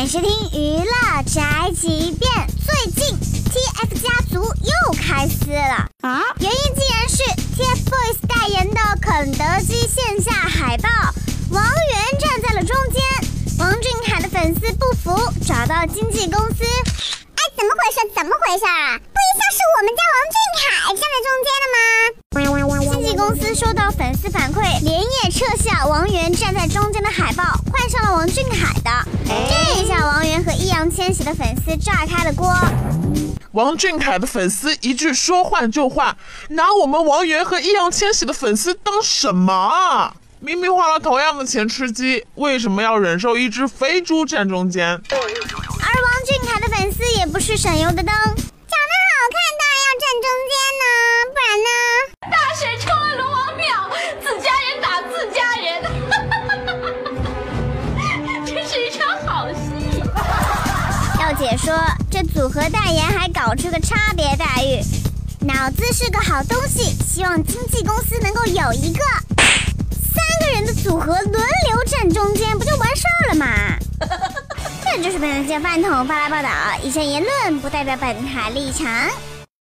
欢迎收听娱乐宅急便。最近 TF 家族又开撕了啊！原因竟然是 TFBOYS 代言的肯德基线下海报，王源站在了中间。王俊凯的粉丝不服，找到经纪公司。哎，怎么回事？怎么回事啊？不一向是我们家王俊凯站在中间的吗？经纪公司收到粉丝反馈，连夜撤下王源站在中间的海报，千玺的粉丝炸开了锅。王俊凯的粉丝一句说换就换，拿我们王源和易烊千玺的粉丝当什么啊？明明花了同样的钱吃鸡，为什么要忍受一只肥猪站中间？而王俊凯的粉丝也不是省油的灯，解说，这组合代言还搞出个差别待遇，脑子是个好东西，希望经纪公司能够有一个。三个人的组合轮流站中间，不就完事儿了吗？这就是本台饭桶发来报道，以上言论不代表本台立场。